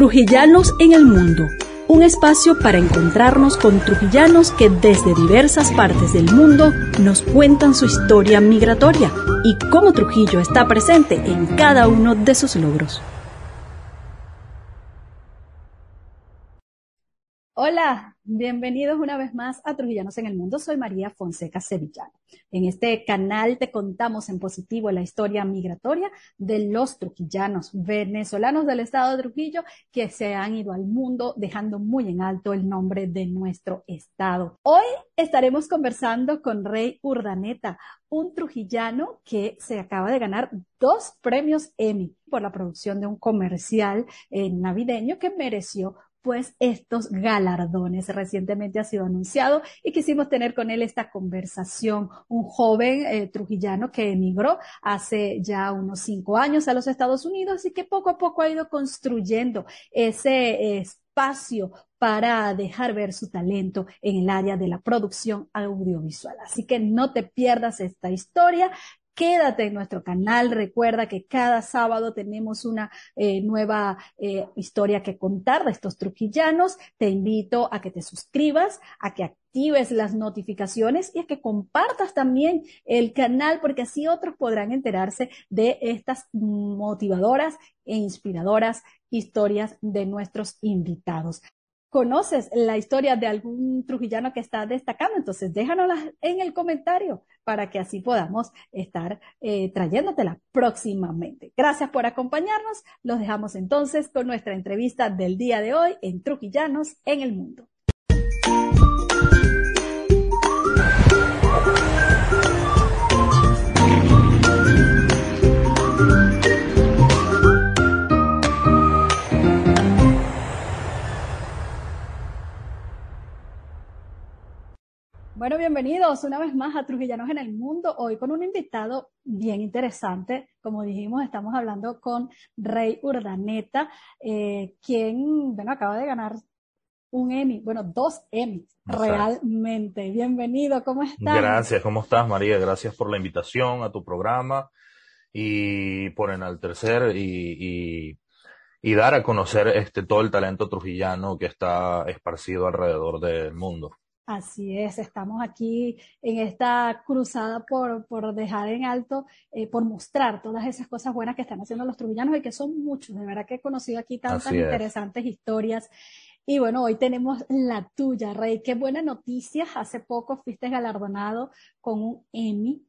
Trujillanos en el Mundo, un espacio para encontrarnos con trujillanos que desde diversas partes del mundo nos cuentan su historia migratoria y cómo Trujillo está presente en cada uno de sus logros. Hola, bienvenidos una vez más a Trujillanos en el Mundo. Soy María Fonseca Sevillano. En este canal te contamos en positivo la historia migratoria de los trujillanos venezolanos del estado de Trujillo que se han ido al mundo dejando muy en alto el nombre de nuestro estado. Hoy estaremos conversando con Rey Urdaneta, un trujillano que se acaba de ganar dos premios Emmy por la producción de un comercial eh, navideño que mereció pues estos galardones. Recientemente ha sido anunciado y quisimos tener con él esta conversación. Un joven eh, trujillano que emigró hace ya unos cinco años a los Estados Unidos y que poco a poco ha ido construyendo ese espacio para dejar ver su talento en el área de la producción audiovisual. Así que no te pierdas esta historia. Quédate en nuestro canal. Recuerda que cada sábado tenemos una eh, nueva eh, historia que contar de estos truquillanos. Te invito a que te suscribas, a que actives las notificaciones y a que compartas también el canal porque así otros podrán enterarse de estas motivadoras e inspiradoras historias de nuestros invitados conoces la historia de algún trujillano que está destacando, entonces déjanosla en el comentario para que así podamos estar eh, trayéndotela próximamente. Gracias por acompañarnos. Los dejamos entonces con nuestra entrevista del día de hoy en Trujillanos en el Mundo. Bueno, bienvenidos una vez más a Trujillanos en el Mundo. Hoy con un invitado bien interesante. Como dijimos, estamos hablando con Rey Urdaneta, eh, quien, bueno, acaba de ganar un Emmy, bueno, dos Emmy, realmente. Bienvenido, ¿cómo estás? Gracias, ¿cómo estás, María? Gracias por la invitación a tu programa y por enaltecer y, y, y dar a conocer este todo el talento trujillano que está esparcido alrededor del mundo. Así es, estamos aquí en esta cruzada por, por dejar en alto, eh, por mostrar todas esas cosas buenas que están haciendo los trujillanos y que son muchos. De verdad que he conocido aquí tantas interesantes historias. Y bueno, hoy tenemos la tuya, Rey. Qué buena noticia. Hace poco fuiste galardonado con un Emmy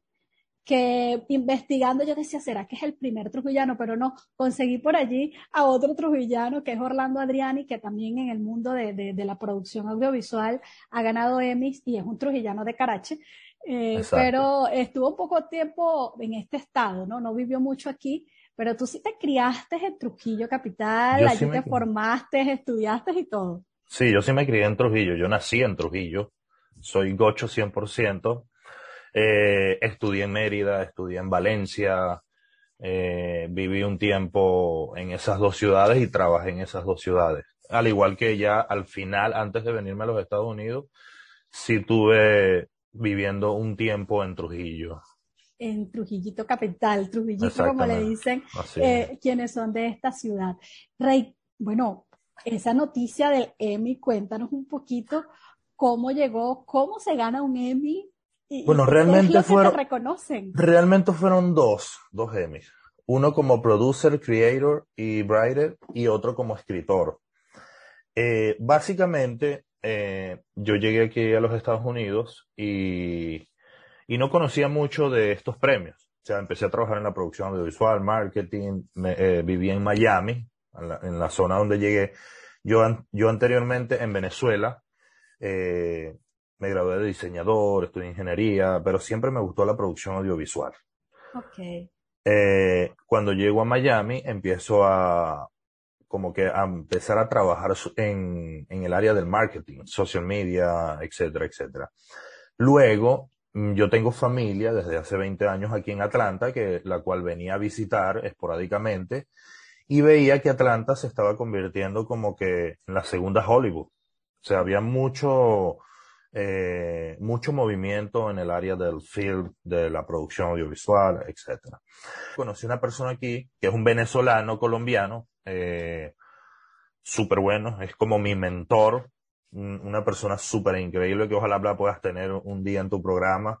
que investigando yo decía, ¿será que es el primer trujillano? Pero no, conseguí por allí a otro trujillano que es Orlando Adriani, que también en el mundo de, de, la producción audiovisual ha ganado Emmys y es un trujillano de Carache. Eh, pero estuvo un poco tiempo en este estado, ¿no? No vivió mucho aquí, pero tú sí te criaste en Trujillo Capital, allí te formaste, estudiaste y todo. Sí, yo sí me crié en Trujillo, yo nací en Trujillo, soy gocho 100%, eh, estudié en Mérida, estudié en Valencia, eh, viví un tiempo en esas dos ciudades y trabajé en esas dos ciudades. Al igual que ya al final, antes de venirme a los Estados Unidos, sí tuve viviendo un tiempo en Trujillo. En Trujillito Capital, Trujillito como le dicen eh, quienes son de esta ciudad. Rey, bueno, esa noticia del Emmy, cuéntanos un poquito cómo llegó, cómo se gana un Emmy bueno, realmente fueron, realmente fueron dos, dos Emmys. Uno como producer, creator y writer y otro como escritor. Eh, básicamente, eh, yo llegué aquí a los Estados Unidos y, y no conocía mucho de estos premios. O sea, empecé a trabajar en la producción audiovisual, marketing, me, eh, viví en Miami, en la, en la, zona donde llegué. Yo, yo anteriormente en Venezuela, eh, me gradué de diseñador, estudié ingeniería, pero siempre me gustó la producción audiovisual. Okay. Eh, cuando llego a Miami, empiezo a como que a empezar a trabajar en, en el área del marketing, social media, etcétera, etcétera. Luego, mm, yo tengo familia desde hace 20 años aquí en Atlanta, que, la cual venía a visitar esporádicamente, y veía que Atlanta se estaba convirtiendo como que en la segunda Hollywood. O sea, había mucho, eh, mucho movimiento en el área del film, de la producción audiovisual, etcétera. Conocí una persona aquí que es un venezolano colombiano, eh, súper bueno, es como mi mentor, una persona súper increíble que ojalá puedas tener un día en tu programa.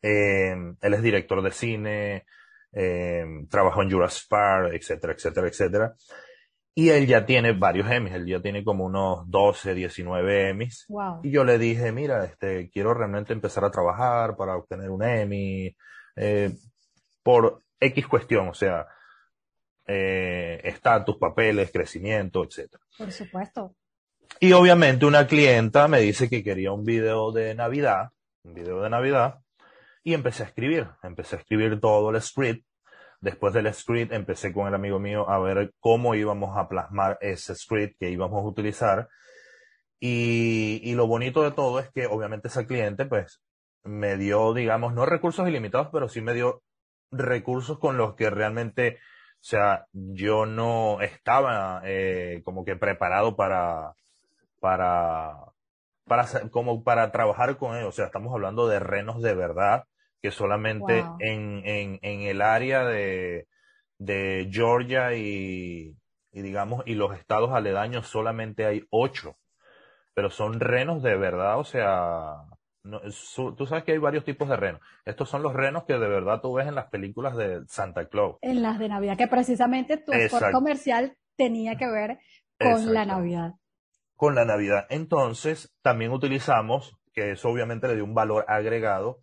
Eh, él es director de cine, eh, trabajó en Jurassic Park, etcétera, etcétera, etcétera. Y él ya tiene varios Emmys, él ya tiene como unos 12, 19 Emmys. Y yo le dije, mira, este, quiero realmente empezar a trabajar para obtener un Emmy, eh, por X cuestión, o sea, eh, estatus, papeles, crecimiento, etcétera. Por supuesto. Y obviamente una clienta me dice que quería un video de Navidad, un video de Navidad, y empecé a escribir, empecé a escribir todo el script. Después del script empecé con el amigo mío a ver cómo íbamos a plasmar ese script que íbamos a utilizar. Y, y lo bonito de todo es que obviamente esa cliente pues me dio, digamos, no recursos ilimitados, pero sí me dio recursos con los que realmente, o sea, yo no estaba eh, como que preparado para, para, para, como para trabajar con ellos. O sea, estamos hablando de renos de verdad, que solamente en, en, en el área de, de Georgia y, y digamos, y los estados aledaños solamente hay ocho. Pero son renos de verdad, o sea, no, tú sabes que hay varios tipos de renos. Estos son los renos que de verdad tú ves en las películas de Santa Claus. En las de Navidad, que precisamente tu spot comercial tenía que ver con la Navidad. Con la Navidad. Entonces, también utilizamos, que eso obviamente le dio un valor agregado,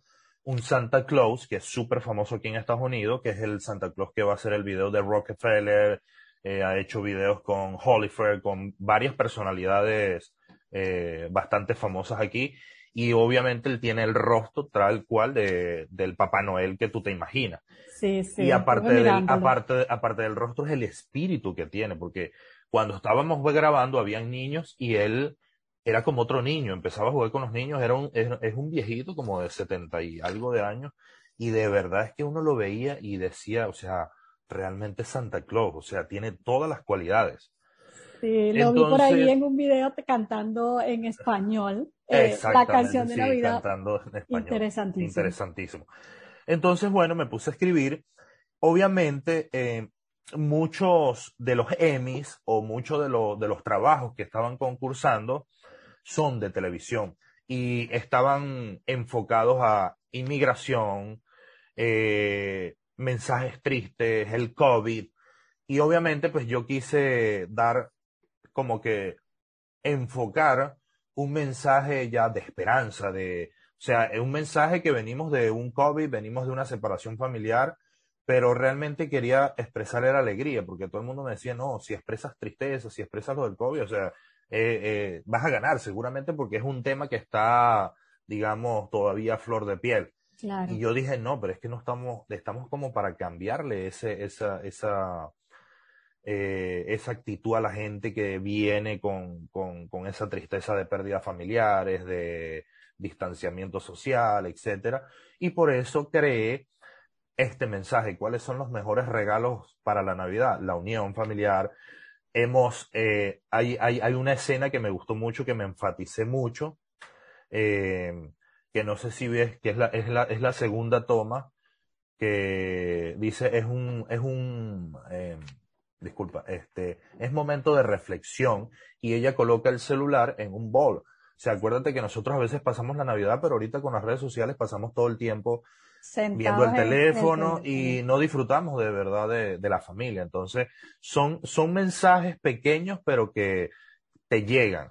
un Santa Claus, que es súper famoso aquí en Estados Unidos, que es el Santa Claus que va a hacer el video de Rockefeller, eh, ha hecho videos con Hollifer, con varias personalidades eh, bastante famosas aquí y obviamente él tiene el rostro tal cual de, del Papá Noel que tú te imaginas. Sí, sí. Y aparte del, aparte, aparte del rostro es el espíritu que tiene, porque cuando estábamos grabando habían niños y él era como otro niño, empezaba a jugar con los niños, era un, es, un viejito como de 70 y algo de años, y de verdad es que uno lo veía y decía, o sea, realmente Santa Claus, o sea, tiene todas las cualidades. Sí, lo vi por ahí en un video cantando en español. Eh, la canción de Navidad. Cantando en español. Interesantísimo. Interesantísimo. Entonces, bueno, me puse a escribir. Obviamente, eh, muchos de los Emmys o muchos de, de los trabajos que estaban concursando son de televisión y estaban enfocados a inmigración, eh, mensajes tristes, el COVID. Y obviamente, pues yo quise dar como que enfocar un mensaje ya de esperanza, de, o sea, un mensaje que venimos de un COVID, venimos de una separación familiar, pero realmente quería expresar la alegría, porque todo el mundo me decía, no, si expresas tristeza, si expresas lo del COVID, o sea, eh, eh, vas a ganar seguramente porque es un tema que está, digamos, todavía a flor de piel. Y yo dije, no, pero es que no estamos, estamos como para cambiarle ese, esa, esa, eh, esa actitud a la gente que viene con, con, con, esa tristeza de pérdidas familiares, de distanciamiento social, etcétera. Y por eso creé este mensaje. ¿Cuáles son los mejores regalos para la Navidad? La unión familiar. Hemos, eh, hay, hay, hay, una escena que me gustó mucho, que me enfaticé mucho, eh, que no sé si ves, que es la, es la, es la segunda toma, que dice, es un, es un, eh, disculpa, este, es momento de reflexión y ella coloca el celular en un bol. O sea, acuérdate que nosotros a veces pasamos la Navidad, pero ahorita con las redes sociales pasamos todo el tiempo viendo el teléfono y no disfrutamos de verdad de, la familia. Entonces, son, son mensajes pequeños, pero que te llegan.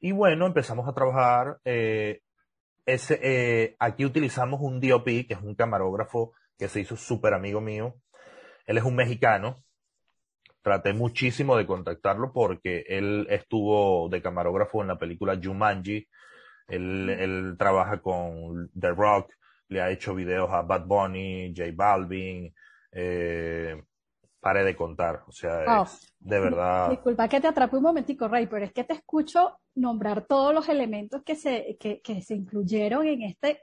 Y bueno, empezamos a trabajar. Eh, ese, eh, aquí utilizamos un DOP, que es un camarógrafo que se hizo súper amigo mío. Él es un mexicano, traté muchísimo de contactarlo porque él estuvo de camarógrafo en la película Jumanji. Él, él trabaja con The Rock, le ha hecho videos a Bad Bunny, J Balvin, eh, pare de contar, o sea, de verdad. Disculpa que te atrape un momentico, Ray, pero es que te escucho nombrar todos los elementos que se, que, que se incluyeron en este,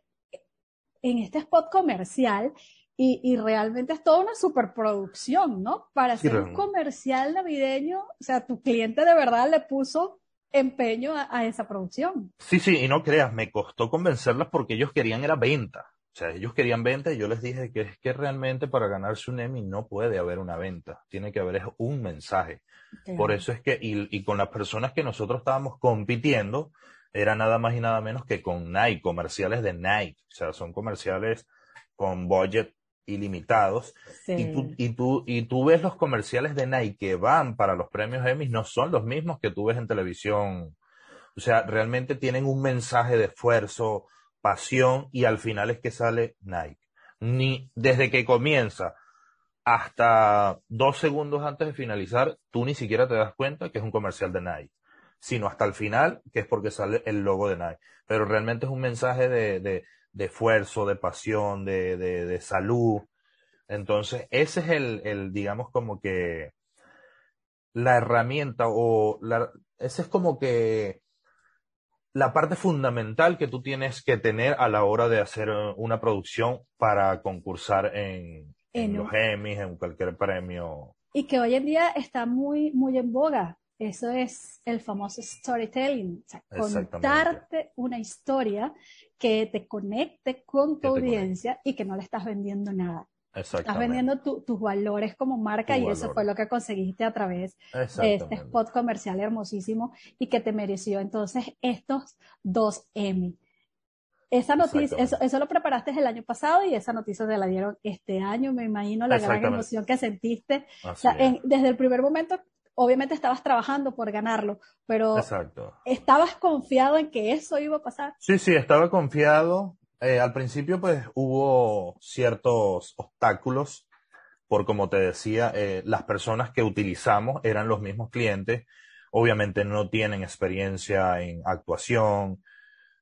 en este spot comercial y, realmente es toda una superproducción, ¿no? Para hacer un comercial navideño, o sea, tu cliente de verdad le puso empeño a, esa producción. Sí, sí, y no creas, me costó convencerlas porque ellos querían era venta. O sea, ellos querían venta y yo les dije que es que realmente para ganarse un Emmy no puede haber una venta, tiene que haber un mensaje. Por eso es que, y, y, con las personas que nosotros estábamos compitiendo, era nada más y nada menos que con Nike, comerciales de Nike. O sea, son comerciales con budget ilimitados. Y, tú, y, tú, y tú ves los comerciales de Nike que van para los premios Emmy, no son los mismos que tú ves en televisión. O sea, realmente tienen un mensaje de esfuerzo, pasión y al final es que sale Nike. Ni desde que comienza hasta dos segundos antes de finalizar, tú ni siquiera te das cuenta que es un comercial de Nike, sino hasta el final, que es porque sale el logo de Nike. Pero realmente es un mensaje de, de, de esfuerzo, de pasión, de, de, de, salud. Entonces, ese es el, el, digamos, como que la herramienta o la, ese es como que la parte fundamental que tú tienes que tener a la hora de hacer uh, una producción para concursar en, en, los Emmys, en cualquier premio. Y que hoy en día está muy, muy en boga. Eso es el famoso storytelling, o sea, contarte una historia que te conecte con tu audiencia y que no le estás vendiendo nada. Estás vendiendo tus valores como marca y eso fue lo que conseguiste a través de este spot comercial hermosísimo y que te mereció entonces estos dos Emmy. Esa noticia, eso, eso, lo preparaste el año pasado y esa noticia te la dieron este año, me imagino la gran emoción que sentiste. desde el primer momento, obviamente estabas trabajando por ganarlo, pero ¿estabas confiado en que eso iba a pasar? Sí, sí, estaba confiado. Eh, al principio, pues hubo ciertos obstáculos, por como te decía, eh, las personas que utilizamos eran los mismos clientes. Obviamente no tienen experiencia en actuación,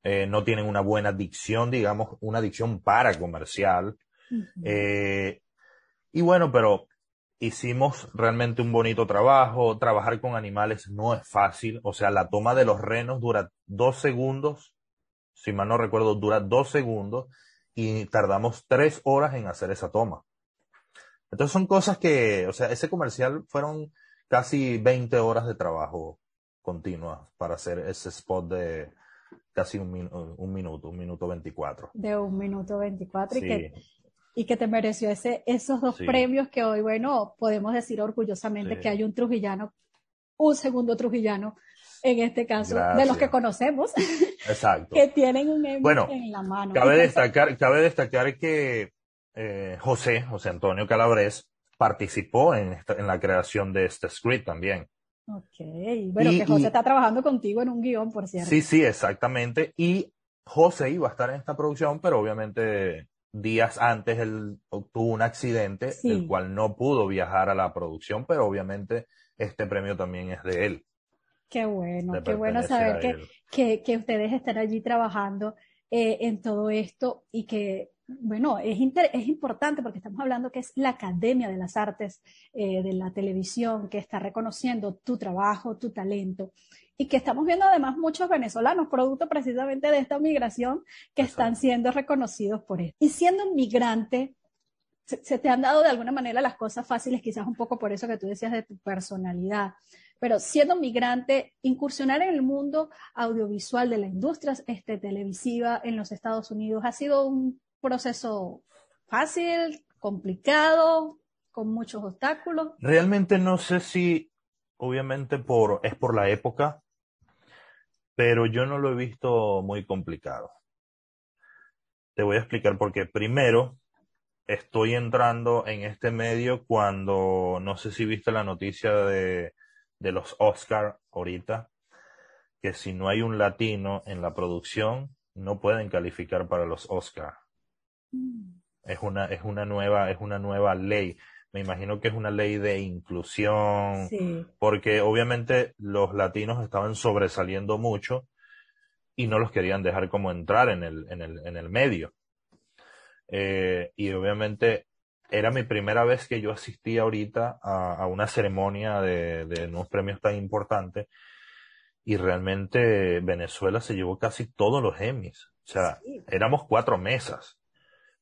eh, no tienen una buena dicción, digamos, una dicción para comercial. y bueno, pero hicimos realmente un bonito trabajo. Trabajar con animales no es fácil. O sea, la toma de los renos dura dos segundos si mal no recuerdo, dura dos segundos y tardamos tres horas en hacer esa toma. Entonces son cosas que, o sea, ese comercial fueron casi 20 horas de trabajo continua para hacer ese spot de casi un, un minuto, un minuto 24. De un minuto 24 y, que, y que te mereció ese, esos dos premios que hoy, bueno, podemos decir orgullosamente que hay un trujillano, un segundo trujillano en este caso, de los que conocemos, Exacto. que tienen un Emmy en la mano. Cabe destacar, cabe destacar que eh, José, José Antonio Calabrés, participó en, en la creación de este script también. Ok, bueno, que José está trabajando contigo en un guion, por cierto. Sí, sí, exactamente. Y José iba a estar en esta producción, pero obviamente días antes él tuvo un accidente, el cual no pudo viajar a la producción, pero obviamente este premio también es de él. Qué bueno, qué bueno saber que, que, que, ustedes están allí trabajando eh, en todo esto y que, bueno, es, es importante porque estamos hablando que es la Academia de las Artes eh, de la Televisión que está reconociendo tu trabajo, tu talento y que estamos viendo además muchos venezolanos, producto precisamente de esta migración, que están siendo reconocidos por esto. Y siendo un migrante, se, te han dado de alguna manera las cosas fáciles, quizás un poco por eso que tú decías de tu personalidad. Pero siendo migrante, incursionar en el mundo audiovisual de la industria este, televisiva en los Estados Unidos ha sido un proceso fácil, complicado, con muchos obstáculos. Realmente no sé si, obviamente por, es por la época, pero yo no lo he visto muy complicado. Te voy a explicar por qué. Primero, estoy entrando en este medio cuando, no sé si viste la noticia de de los Oscar ahorita, que si no hay un latino en la producción, no pueden calificar para los Oscar. Mm. Es una, es una nueva, es una nueva ley. Me imagino que es una ley de inclusión, porque obviamente los latinos estaban sobresaliendo mucho y no los querían dejar como entrar en el, en el, en el medio. Eh, y obviamente era mi primera vez que yo asistía ahorita a, una ceremonia de, de, unos premios tan importantes y realmente Venezuela se llevó casi todos los Emmys. O sea, éramos cuatro mesas,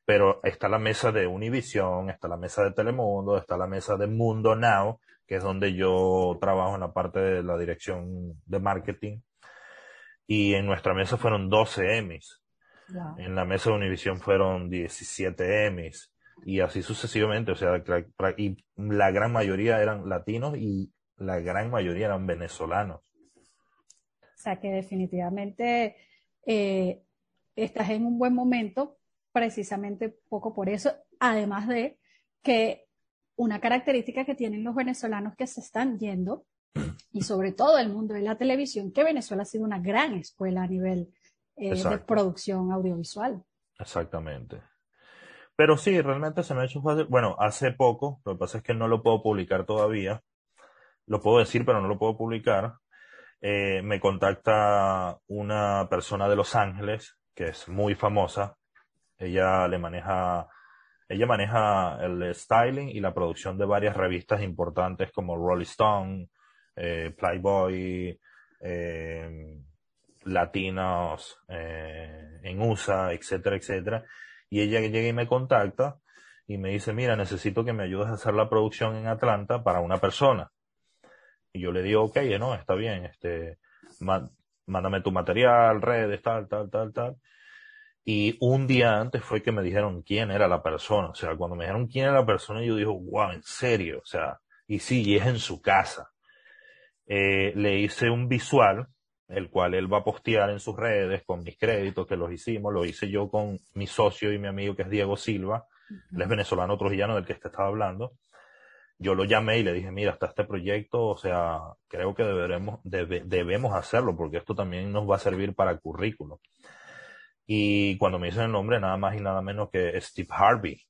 pero está la mesa de Univision, está la mesa de Telemundo, está la mesa de Mundo Now, que es donde yo trabajo en la parte de la dirección de marketing. Y en nuestra mesa fueron 12 Emmys. En la mesa de Univision fueron 17 Emmys y así sucesivamente, o sea, y la gran mayoría eran latinos y la gran mayoría eran venezolanos. O sea que definitivamente eh, estás en un buen momento, precisamente poco por eso, además de que una característica que tienen los venezolanos que se están yendo, y sobre todo el mundo de la televisión, que Venezuela ha sido una gran escuela a nivel eh, de producción audiovisual. Exactamente. Pero sí, realmente se me ha hecho fácil. Bueno, hace poco, lo que pasa es que no lo puedo publicar todavía. Lo puedo decir, pero no lo puedo publicar. Eh, me contacta una persona de Los Ángeles que es muy famosa. Ella le maneja, ella maneja el styling y la producción de varias revistas importantes como Rolling Stone, eh, Playboy, eh, Latinos en USA, etcétera, etcétera. Y ella llega y me contacta y me dice, mira, necesito que me ayudes a hacer la producción en Atlanta para una persona. Y yo le digo, ok, no, está bien, este, mándame tu material, redes, tal, tal, tal, tal. Y un día antes fue que me dijeron quién era la persona. O sea, cuando me dijeron quién era la persona, yo dije, wow, en serio. O sea, y sí, y es en su casa. Eh, le hice un visual el cual él va a postear en sus redes con mis créditos que los hicimos, lo hice yo con mi socio y mi amigo que es Diego Silva, él es venezolano trujillano del que te estaba hablando. Yo lo llamé y le dije, mira, está este proyecto, o sea, creo que deberemos, debemos hacerlo porque esto también nos va a servir para currículo. Y cuando me dicen el nombre, nada más y nada menos que Steve Harvey.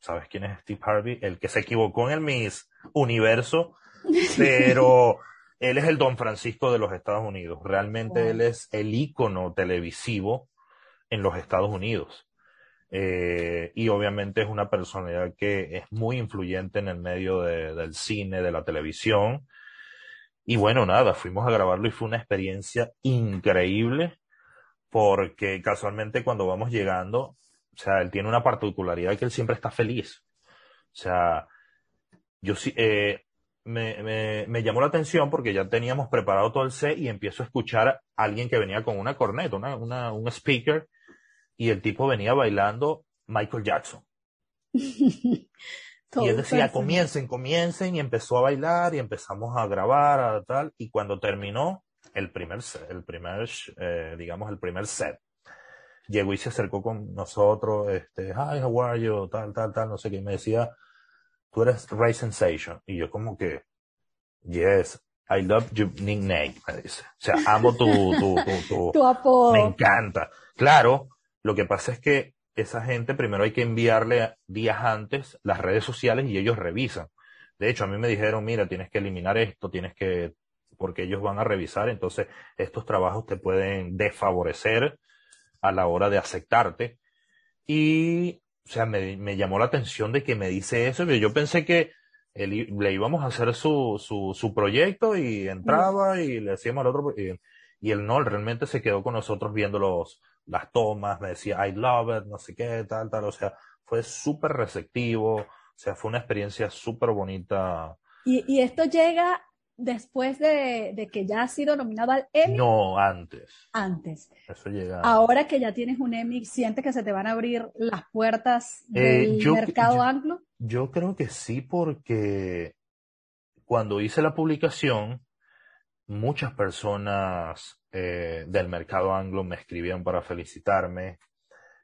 ¿Sabes quién es Steve Harvey? El que se equivocó en el Miss Universo, pero él es el Don Francisco de los Estados Unidos. Realmente él es el ícono televisivo en los Estados Unidos. Eh, y obviamente es una personalidad que es muy influyente en el medio del cine, de la televisión. Y bueno, nada, fuimos a grabarlo y fue una experiencia increíble porque casualmente cuando vamos llegando, o sea, él tiene una particularidad que él siempre está feliz. O sea, yo sí, eh, me, me, llamó la atención porque ya teníamos preparado todo el set y empiezo a escuchar a alguien que venía con una corneta, una, una, un speaker, y el tipo venía bailando Michael Jackson. y él decía, comiencen, comiencen, y empezó a bailar, y empezamos a grabar, a tal, y cuando terminó el primer el primer, eh, digamos, el primer set, llegó y se acercó con nosotros, este, hi, how are you, tal, tal, tal, no sé qué, y me decía, tú eres Ray Sensation. Y yo como que, yes, I love your nickname, me dice. O sea, amo tu, tu, tu, tu, apodo. Me encanta. Claro, lo que pasa es que esa gente primero hay que enviarle días antes las redes sociales y ellos revisan. De hecho, a mí me dijeron, mira, tienes que eliminar esto, tienes que, porque ellos van a revisar, entonces estos trabajos te pueden desfavorecer a la hora de aceptarte. Y o sea, me, me, llamó la atención de que me dice eso. Yo pensé que le íbamos a hacer su, su, su proyecto y entraba y le decíamos al otro. Y, y él no, él realmente se quedó con nosotros viendo los, las tomas, me decía, I love it, no sé qué, tal, tal. O sea, fue súper receptivo. O sea, fue una experiencia súper bonita. Y, y esto llega después de, que ya has sido nominado al Emmy? No, antes. Antes. Eso llega. Ahora que ya tienes un Emmy, ¿sientes que se te van a abrir las puertas eh, del mercado anglo? Yo creo que sí, porque cuando hice la publicación, muchas personas eh, del mercado anglo me escribían para felicitarme.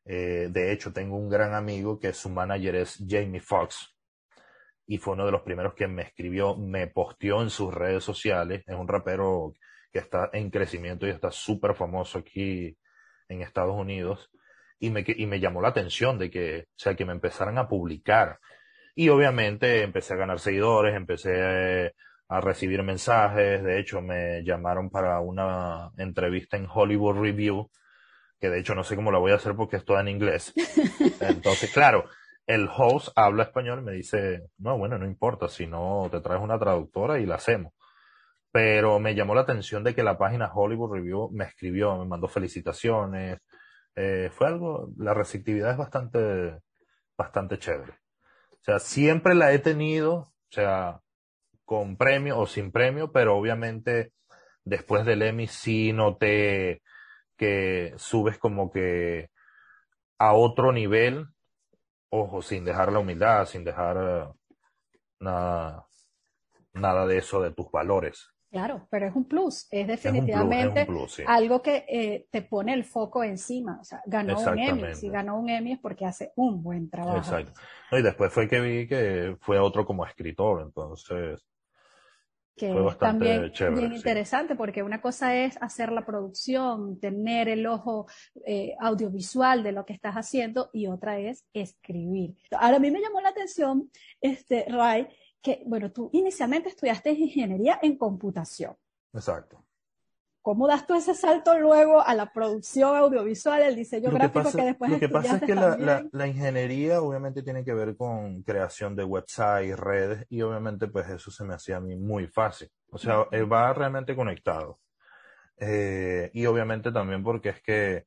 Eh, de hecho, tengo un gran amigo que su manager es Jamie Foxx y fue uno de los primeros que me escribió, me posteó en sus redes sociales. Es un rapero que está en crecimiento y está súper famoso aquí en Estados Unidos. Y me, y me llamó la atención de que, o sea, que me empezaran a publicar. Y obviamente empecé a ganar seguidores, empecé a recibir mensajes. De hecho, me llamaron para una entrevista en Hollywood Review, que de hecho no sé cómo la voy a hacer porque es toda en inglés. Entonces, claro, el host habla español y me dice, no, bueno, no importa, si no te traes una traductora y la hacemos. Pero me llamó la atención de que la página Hollywood Review me escribió, me mandó felicitaciones. Eh, fue algo, la receptividad es bastante, bastante chévere. O sea, siempre la he tenido, o sea, con premio o sin premio, pero obviamente después del Emmy sí noté que subes como que a otro nivel, ojo, sin dejar la humildad, sin dejar eh, nada, nada de eso de tus valores. Claro, pero es un plus, es definitivamente algo que eh, te pone el foco encima. O sea, ganó un Emmy. Si ganó un Emmy es porque hace un buen trabajo. Exacto. y después fue que vi que fue otro como escritor, entonces. Que fue bastante también chévere, bien interesante, porque una cosa es hacer la producción, tener el ojo eh, audiovisual de lo que estás haciendo, y otra es escribir. Ahora, a mí me llamó la atención, este, Ray, que, bueno, tú inicialmente estudiaste ingeniería en computación. Exacto. ¿Cómo das tú ese salto luego a la producción audiovisual, el diseño gráfico que, después Lo que pasa es que la, ingeniería obviamente tiene que ver con creación de websites, redes, y obviamente pues eso se me hacía a mí muy fácil. O sea, eh, va realmente conectado. Eh, y obviamente también porque es que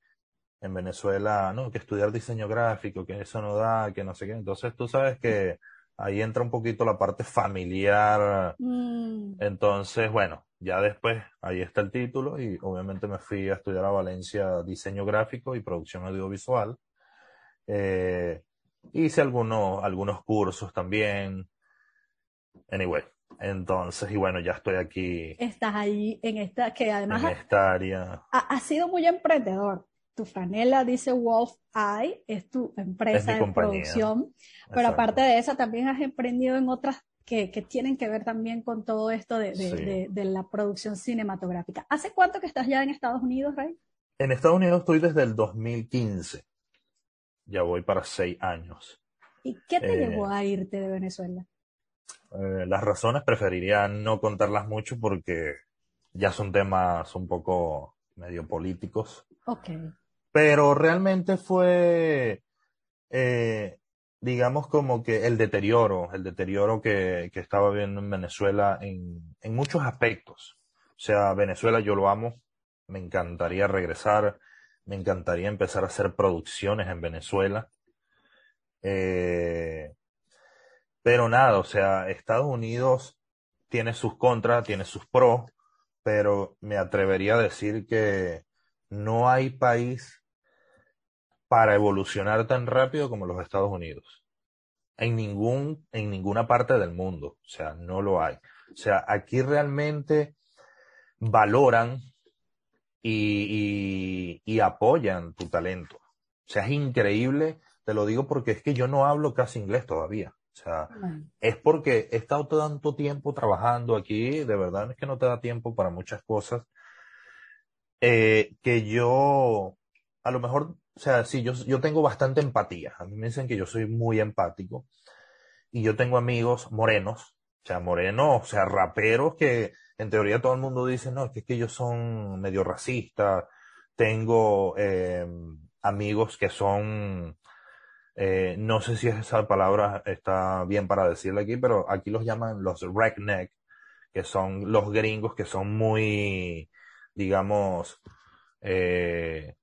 en Venezuela, no, que estudiar diseño gráfico, que eso no da, que no sé qué. Entonces tú sabes que ahí entra un poquito la parte familiar. Mm. Entonces, bueno, ya después, ahí está el título y obviamente me fui a estudiar a Valencia diseño gráfico y producción audiovisual. Eh, hice algunos, algunos cursos también. Anyway, entonces, y bueno, ya estoy aquí. Estás ahí en esta, que además. En esta área. Ha, sido muy emprendedor tu franela dice Wolf Eye, es tu empresa de producción, pero aparte de esa también has emprendido en otras que, tienen que ver también con todo esto de, la producción cinematográfica. ¿Hace cuánto que estás ya en Estados Unidos, Ray? En Estados Unidos estoy desde el 2015. Ya voy para seis años. ¿Y qué te llevó eh, a irte de Venezuela? Eh, las razones preferiría no contarlas mucho porque ya son temas un poco medio políticos. Ok. Pero realmente fue, eh, digamos, como que el deterioro, el deterioro que, estaba viendo en Venezuela en, muchos aspectos. O sea, Venezuela yo lo amo, me encantaría regresar, me encantaría empezar a hacer producciones en Venezuela. Eh, pero nada, o sea, Estados Unidos tiene sus contras, tiene sus pros, pero me atrevería a decir que no hay país para evolucionar tan rápido como los Estados Unidos. En, ningún, en ninguna parte del mundo. O sea, no lo hay. O sea, aquí realmente valoran y, y, apoyan tu talento. O sea, es increíble, te lo digo porque es que yo no hablo casi inglés todavía. O sea, es porque he estado tanto tiempo trabajando aquí, de verdad es que no te da tiempo para muchas cosas, eh, que yo a lo mejor o sea, sí, yo, yo tengo bastante empatía. A mí me dicen que yo soy muy empático. Y yo tengo amigos morenos, o sea, morenos, o sea, raperos que en teoría todo el mundo dice, no, es que, ellos son medio racistas. Tengo em, amigos que son, eh, no sé si esa palabra está bien para decirla aquí, pero aquí los llaman los redneck, que son los gringos que son muy, digamos, eh,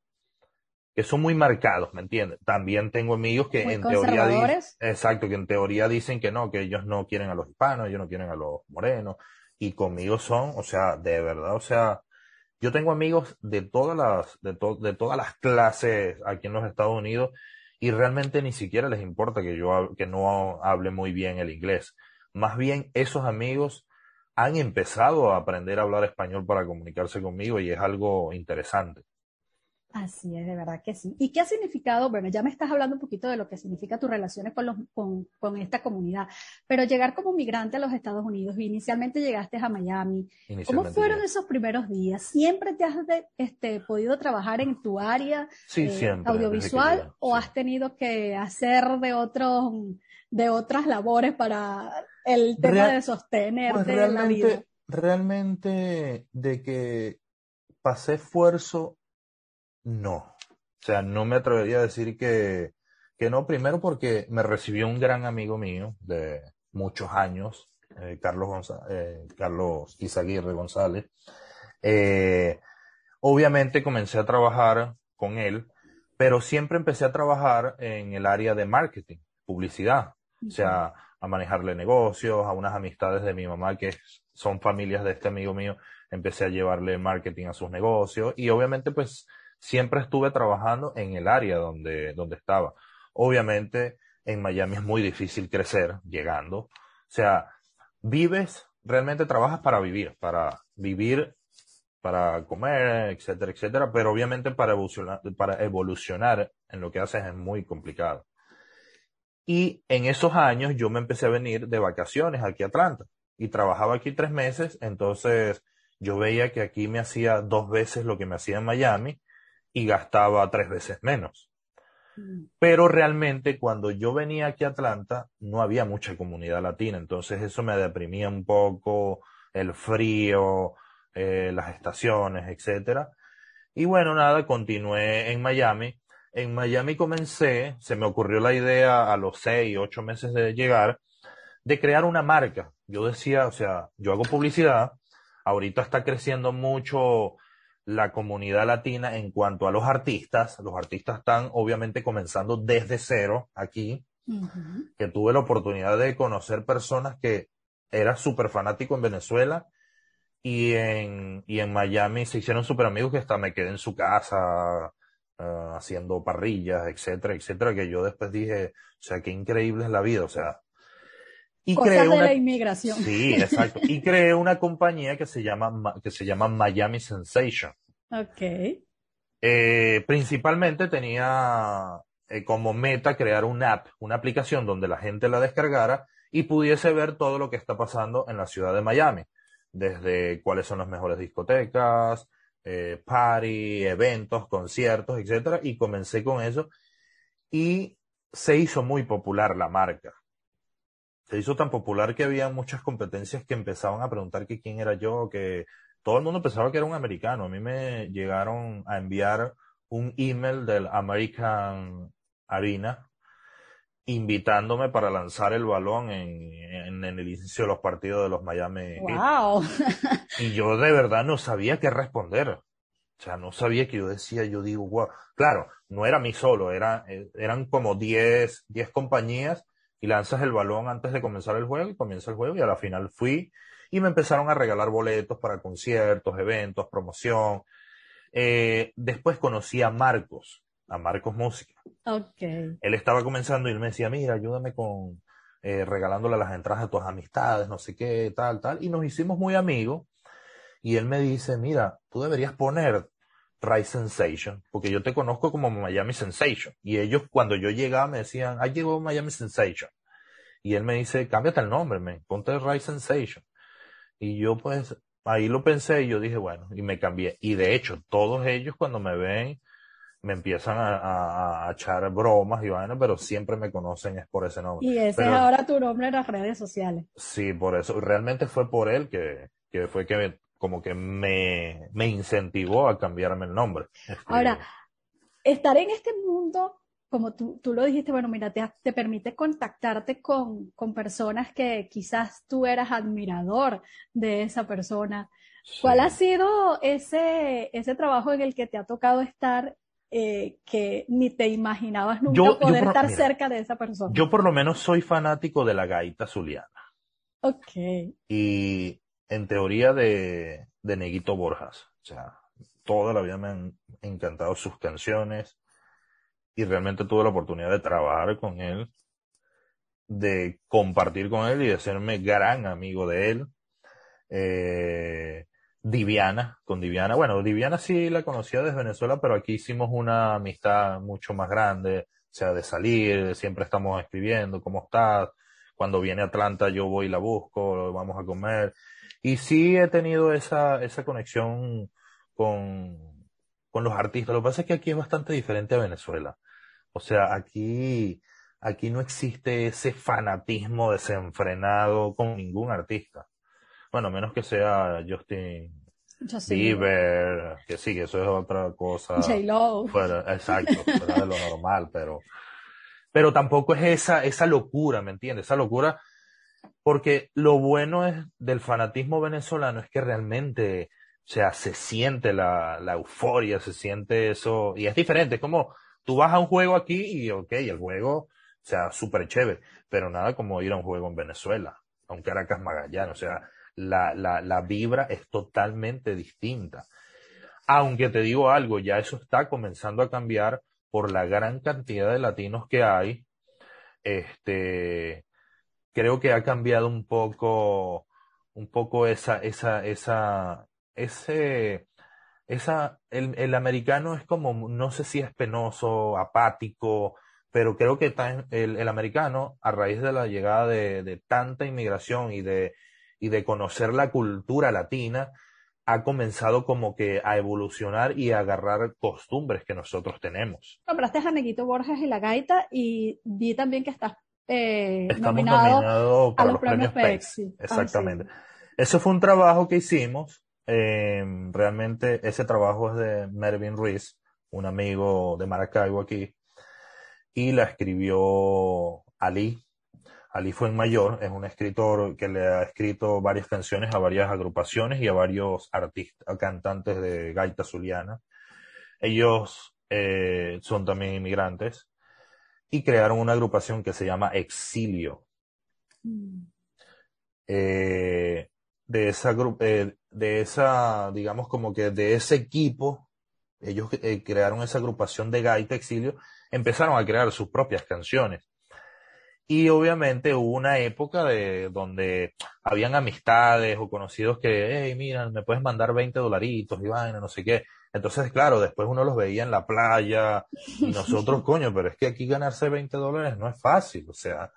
que son muy marcados, ¿me entiendes? También tengo amigos que en teoría dicen, exacto, que en teoría dicen que no, que ellos no quieren a los hispanos, ellos no quieren a los morenos, y conmigo son, o sea, de verdad, o sea, yo tengo amigos de todas las, de, de todas las clases aquí en los Estados Unidos, y realmente ni siquiera les importa que yo que no hable muy bien el inglés. Más bien, esos amigos han empezado a aprender a hablar español para comunicarse conmigo y es algo interesante. Así es, de verdad que sí. ¿Y qué ha significado? Bueno, ya me estás hablando un poquito de lo que significa tus relaciones con, los, con, con esta comunidad, pero llegar como migrante a los Estados Unidos, inicialmente llegaste a Miami, ¿cómo fueron esos primeros días? ¿Siempre te has este, podido trabajar en tu área eh, audiovisual o has tenido que hacer de, otros, de otras labores para el tema de sostenerte pues en la vida? Realmente de que pasé esfuerzo no. O sea, no me atrevería a decir que, que no, primero porque me recibió un gran amigo mío de muchos años, eh, Carlos, eh, Carlos Izaguirre González. Eh, obviamente comencé a trabajar con él, pero siempre empecé a trabajar en el área de marketing, publicidad, o sea, a manejarle negocios, a unas amistades de mi mamá que son familias de este amigo mío, empecé a llevarle marketing a sus negocios y obviamente pues siempre estuve trabajando en el área donde, donde estaba. Obviamente, en Miami es muy difícil crecer llegando. O sea, vives, realmente trabajas para vivir, para vivir, para comer, etcétera, etcétera, pero obviamente para evolucionar, para evolucionar en lo que haces es muy complicado. Y en esos años yo me empecé a venir de vacaciones aquí a Atlanta y trabajaba aquí tres meses, entonces yo veía que aquí me hacía dos veces lo que me hacía en Miami y gastaba tres veces menos. Mm. Pero realmente cuando yo venía aquí a Atlanta no había mucha comunidad latina, entonces eso me deprimía un poco, el frío, eh, las estaciones, etcétera. Y bueno, nada, continué en Miami. En Miami comencé, se me ocurrió la idea a los seis, ocho meses de llegar, de crear una marca. Yo decía, o sea, yo hago publicidad, ahorita está creciendo mucho la comunidad latina en cuanto a los artistas. Los artistas están obviamente comenzando desde cero aquí, que tuve la oportunidad de conocer personas que era súper fanático en Venezuela y en, y en Miami se hicieron súper amigos que hasta me quedé en su casa eh, haciendo parrillas, etcétera, etcétera, que yo después dije, o sea, qué increíble es la vida, o sea, y Cosas de la inmigración. Sí, exacto. Y creé una compañía que se llama, que se llama Miami Sensation. Ok. Eh, principalmente tenía eh, como meta crear una app, una aplicación donde la gente la descargara y pudiese ver todo lo que está pasando en la ciudad de Miami. Desde cuáles son las mejores discotecas, eh, party, eventos, conciertos, etcétera. Y comencé con eso. Y se hizo muy popular la marca se hizo tan popular que había muchas competencias que empezaban a preguntar que quién era yo, que todo el mundo pensaba que era un americano. A mí me llegaron a enviar un email del American Arena invitándome para lanzar el balón en, en, el inicio de los partidos de los Miami. Wow. y yo de verdad no sabía qué responder. O sea, no sabía que yo decía, yo digo, wow. Claro, no era mí solo, era, eh, eran como 10, 10 compañías y lanzas el balón antes de comenzar el juego y comienza el juego y a la final fui y me empezaron a regalar boletos para conciertos, eventos, promoción. Eh, después conocí a Marcos, a Marcos Música. Okay. Él estaba comenzando y él me decía, mira, ayúdame con eh, regalándole las entradas a tus amistades, no sé qué, tal, tal. Y nos hicimos muy amigos. Y él me dice, mira, tú deberías poner Rise Sensation, porque yo te conozco como Miami Sensation. Y ellos, cuando yo llegaba, me decían, ahí llegó Miami Sensation. Y él me dice, cámbiate el nombre, me ponte Rise Sensation. Y yo pues, ahí lo pensé y yo dije, bueno, y me cambié. Y de hecho, todos ellos cuando me ven, me empiezan a, echar bromas y vainas, pero siempre me conocen es por ese nombre. Y ese es ahora tu nombre en las redes sociales. Sí, por eso. Realmente fue por él que, que fue que como que me, me incentivó a cambiarme el nombre. Ahora, estar en este mundo, como tú, tú lo dijiste, bueno, mira, te, te permite contactarte con, con, personas que quizás tú eras admirador de esa persona. ¿Cuál ha sido ese, ese trabajo en el que te ha tocado estar eh, que ni te imaginabas nunca poder estar cerca de esa persona? Yo por lo menos soy fanático de la gaita zuliana. Ok. Y en teoría de, de Neguito Borjas. O sea, toda la vida me han encantado sus canciones y realmente tuve la oportunidad de trabajar con él, de compartir con él y de hacerme gran amigo de él. Eh, Diviana, con Diviana. Bueno, Diviana sí la conocía desde Venezuela, pero aquí hicimos una amistad mucho más grande, o sea, de salir, siempre estamos escribiendo, ¿cómo estás? Cuando viene Atlanta yo voy y la busco, vamos a comer. Y sí he tenido esa, esa conexión con, con los artistas. Lo que pasa es que aquí es bastante diferente a Venezuela. O sea, aquí, aquí no existe ese fanatismo desenfrenado con ningún artista. Bueno, menos que sea Justin Bieber, que sí, que eso es otra cosa. J-Lo. exacto, fuera de lo normal, pero, pero tampoco es esa, esa locura, ¿me entiendes? Esa locura porque lo bueno es del fanatismo venezolano es que realmente, o sea, se siente la, la euforia, se siente eso, y es diferente, es como tú vas a un juego aquí y ok, el juego, o sea, súper chévere, pero nada como ir a un juego en Venezuela, a un Caracas Magallanes, o sea, la, la, la vibra es totalmente distinta. Aunque te digo algo, ya eso está comenzando a cambiar por la gran cantidad de latinos que hay. Este, creo que ha cambiado un poco, un poco esa, esa, esa, ese, esa, el, el americano es como, no sé si es penoso, apático, pero creo que el, el, americano, a raíz de la llegada de, de, tanta inmigración y de, y de conocer la cultura latina, ha comenzado como que a evolucionar y a agarrar costumbres que nosotros tenemos. Nombraste a Neguito Borges y la gaita y vi también que estás eh, Estamos nominado para los, premios, premios Exactamente. Ese fue un trabajo que hicimos. Eh, realmente ese trabajo es de Mervyn Ruiz, un amigo de Maracaibo aquí y la escribió Ali. Ali fue en mayor, es un escritor que le ha escrito varias canciones a varias agrupaciones y a varios artistas, cantantes de gaita zuliana. Ellos eh, son también inmigrantes y crearon una agrupación que se llama Exilio. Mm. Eh, de esa eh, de esa, digamos como que de ese equipo, ellos crearon esa agrupación de gaita exilio empezaron a crear sus propias canciones. Y obviamente hubo una época de donde habían amistades o conocidos que, hey, mira, me puedes mandar 20 dolaritos y vaina, no sé qué. Entonces, claro, después uno los veía en la playa y nosotros, coño, pero es que aquí ganarse 20 dólares no es fácil. O sea,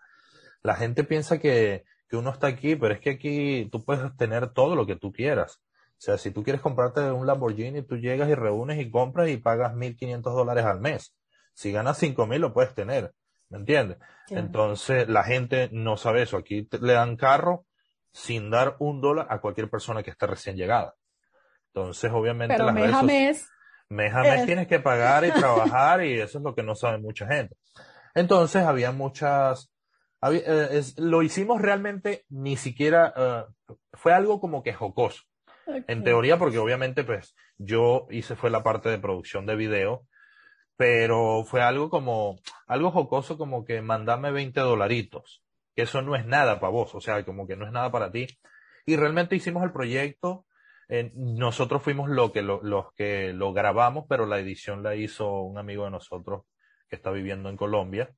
la gente piensa que, que uno está aquí, pero es que aquí tú puedes tener todo lo que tú quieras. O sea, si tú quieres comprarte un Lamborghini, tú llegas y reúnes y compras y pagas 1.500 dólares al mes. Si ganas cinco mil lo puedes tener, ¿me entiendes? Entonces la gente no sabe eso. Aquí le dan carro sin dar un dólar a cualquier persona que esté recién llegada. Entonces, obviamente, Pero las mes a mes. Mes a mes tienes que pagar y trabajar y eso es lo que no sabe mucha gente. Entonces, había muchas, eh, lo hicimos realmente ni siquiera, eh, fue algo como que jocoso. En teoría, porque obviamente, pues, yo hice fue la parte de producción de video pero fue algo como, algo jocoso como que mandame 20 dolaritos, que eso no es nada para vos, o sea, como que no es nada para ti. Y realmente hicimos el proyecto, eh, nosotros fuimos lo que, lo, los que lo grabamos, pero la edición la hizo un amigo de nosotros que está viviendo en Colombia.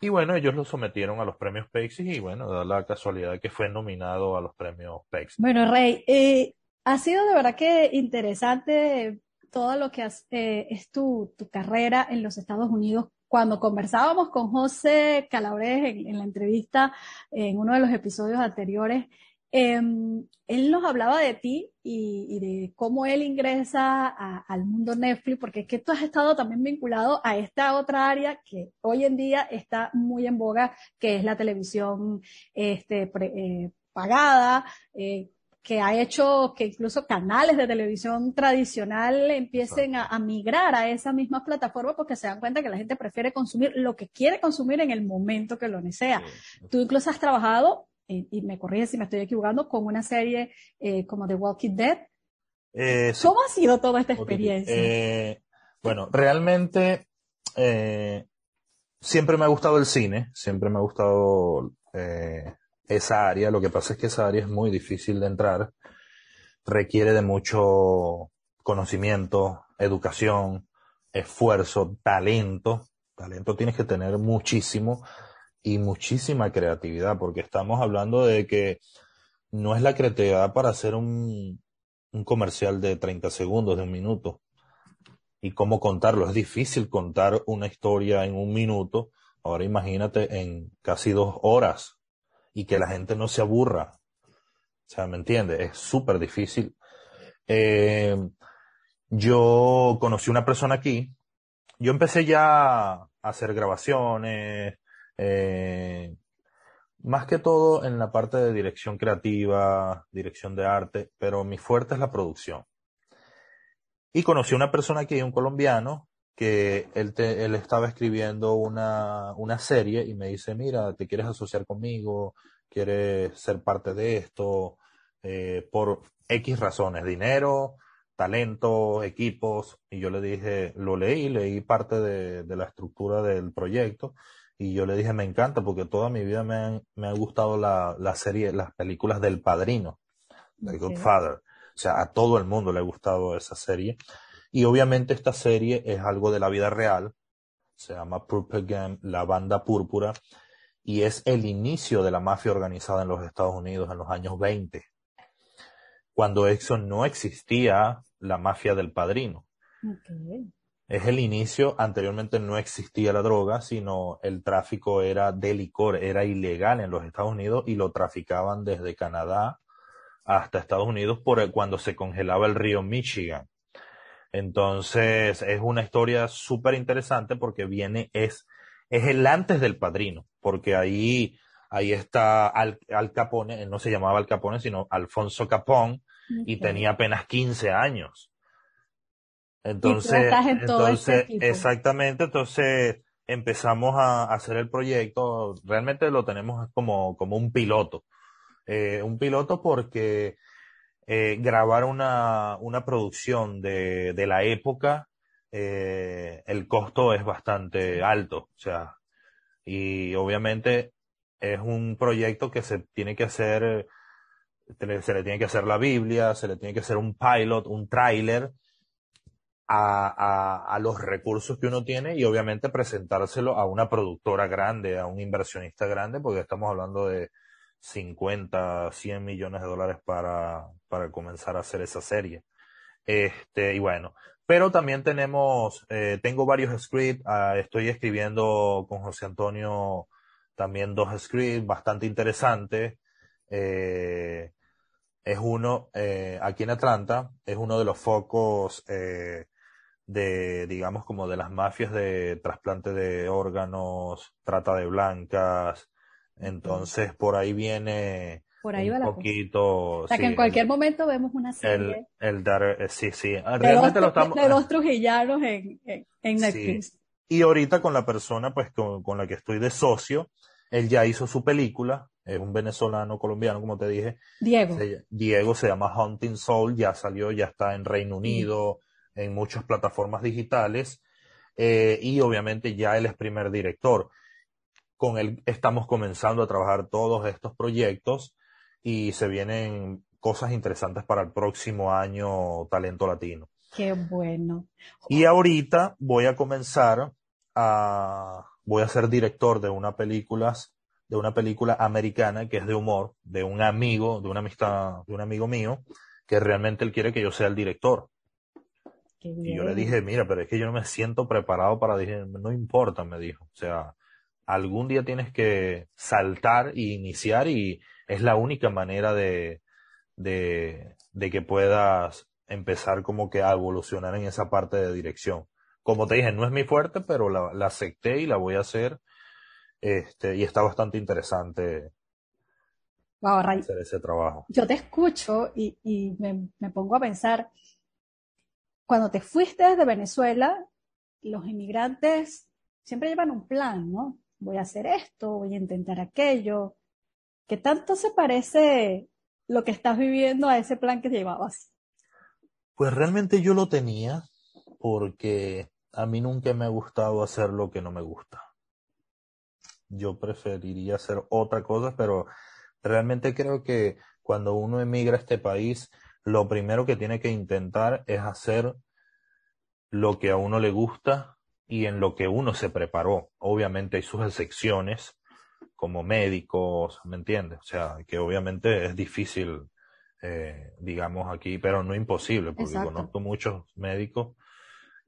Y bueno, ellos lo sometieron a los premios Pexis y bueno, da la casualidad que fue nominado a los premios Pexis. Bueno, Rey, eh, ha sido de verdad que interesante todo lo que eh, es tu, carrera en los Estados Unidos. Cuando conversábamos con José Calabres en, la entrevista, en uno de los episodios anteriores, em, él nos hablaba de ti y, de cómo él ingresa al mundo Netflix, porque es que tú has estado también vinculado a esta otra área que hoy en día está muy en boga, que es la televisión este, eh, pagada, eh, que ha hecho que incluso canales de televisión tradicional empiecen a, migrar a esa misma plataforma porque se dan cuenta que la gente prefiere consumir lo que quiere consumir en el momento que lo desea. Tú incluso has trabajado, eh, y me corriges si me estoy equivocando, con una serie eh, como The Walking Dead. Eh, ¿Cómo ha sido toda esta experiencia? bueno, realmente siempre me ha gustado el cine, siempre me ha gustado esa área. Lo que pasa es que esa área es muy difícil de entrar. Requiere de mucho conocimiento, educación, esfuerzo, talento. Talento tienes que tener muchísimo y muchísima creatividad, porque estamos hablando de que no es la creatividad para hacer un, un comercial de 30 segundos, de un minuto. Y cómo contarlo. Es difícil contar una historia en un minuto. Ahora imagínate en casi dos horas y que la gente no se aburra. O sea, ¿me entiendes? Es súper difícil. Eh, yo conocí una persona aquí. Yo empecé ya a hacer grabaciones, eh, más que todo en la parte de dirección creativa, dirección de arte, pero mi fuerte es la producción. Y conocí una persona aquí, un colombiano, que él, él estaba escribiendo una, una serie y me dice, mira, ¿te quieres asociar conmigo? ¿Quieres ser parte de esto? Eh, por X razones, dinero, talento, equipos. Y yo le dije, lo leí, leí parte de, de la estructura del proyecto. Y yo le dije, me encanta porque toda mi vida me han, me ha gustado la, la serie, las películas del padrino, The Godfather. O sea, a todo el mundo le ha gustado esa serie. Y obviamente esta serie es algo de la vida real. Se llama Purple la banda púrpura. Y es el inicio de la mafia organizada en los Estados Unidos en los años 20. Cuando Exxon no existía la mafia del padrino. Es el inicio, anteriormente no existía la droga, sino el tráfico era de licor, era ilegal en los Estados Unidos y lo traficaban desde Canadá hasta Estados Unidos por cuando se congelaba el río Michigan. Entonces es una historia súper interesante porque viene, es, es el antes del padrino, porque ahí, ahí está Al, Capone, él no se llamaba Al Capone, sino Alfonso Capón, y tenía apenas 15 años. Entonces, entonces exactamente, entonces empezamos a hacer el proyecto, realmente lo tenemos como, como un piloto. Eh, un piloto porque eh, grabar una, una producción de, de la época, eh, el costo es bastante alto. O sea, y obviamente es un proyecto que se tiene que hacer, se le tiene que hacer la Biblia, se le tiene que hacer un pilot, un tráiler, a, a, los recursos que uno tiene y obviamente presentárselo a una productora grande, a un inversionista grande, porque estamos hablando de 50, 100 millones de dólares para, para comenzar a hacer esa serie. Este, y bueno, pero también tenemos, eh, tengo varios scripts, ah, estoy escribiendo con José Antonio también dos scripts bastante interesantes. Eh, es uno, eh, aquí en Atlanta, es uno de los focos eh, de, digamos, como de las mafias de trasplante de órganos, trata de blancas. Entonces, por ahí viene por ahí un poquito. O sea, que en cualquier momento vemos una serie. El, dar, eh, sí, sí. Realmente lo estamos. De dos trujillanos en, en, Netflix. Y ahorita con la persona, pues, con, con la que estoy de socio, él ya hizo su película, es un venezolano colombiano, como te dije. Diego. Diego se llama Hunting Soul, ya salió, ya está en Reino Unido, en muchas plataformas digitales eh, y obviamente ya él es primer director. Con él estamos comenzando a trabajar todos estos proyectos y se vienen cosas interesantes para el próximo año Talento Latino. Qué bueno. Y ahorita voy a comenzar a, voy a ser director de una película, de una película americana que es de humor, de un amigo, de una amistad, de un amigo mío, que realmente él quiere que yo sea el director. Y yo le dije, mira, pero es que yo no me siento preparado para, dije, no importa, me dijo. O sea, algún día tienes que saltar e iniciar y es la única manera de, de, de que puedas empezar como que a evolucionar en esa parte de dirección. Como te dije, no es mi fuerte, pero la, la acepté y la voy a hacer. Este, y está bastante interesante hacer ese trabajo. Yo te escucho y, y me, me pongo a pensar, cuando te fuiste desde Venezuela, los inmigrantes siempre llevan un plan, ¿no? Voy a hacer esto, voy a intentar aquello. ¿Qué tanto se parece lo que estás viviendo a ese plan que llevabas? Pues realmente yo lo tenía porque a mí nunca me ha gustado hacer lo que no me gusta. Yo preferiría hacer otra cosa, pero realmente creo que cuando uno emigra a este país, lo primero que tiene que intentar es hacer lo que a uno le gusta y en lo que uno se preparó. Obviamente hay sus excepciones, como médicos, ¿me entiendes? O sea, que obviamente es difícil, eh, digamos aquí, pero no imposible, porque conozco muchos médicos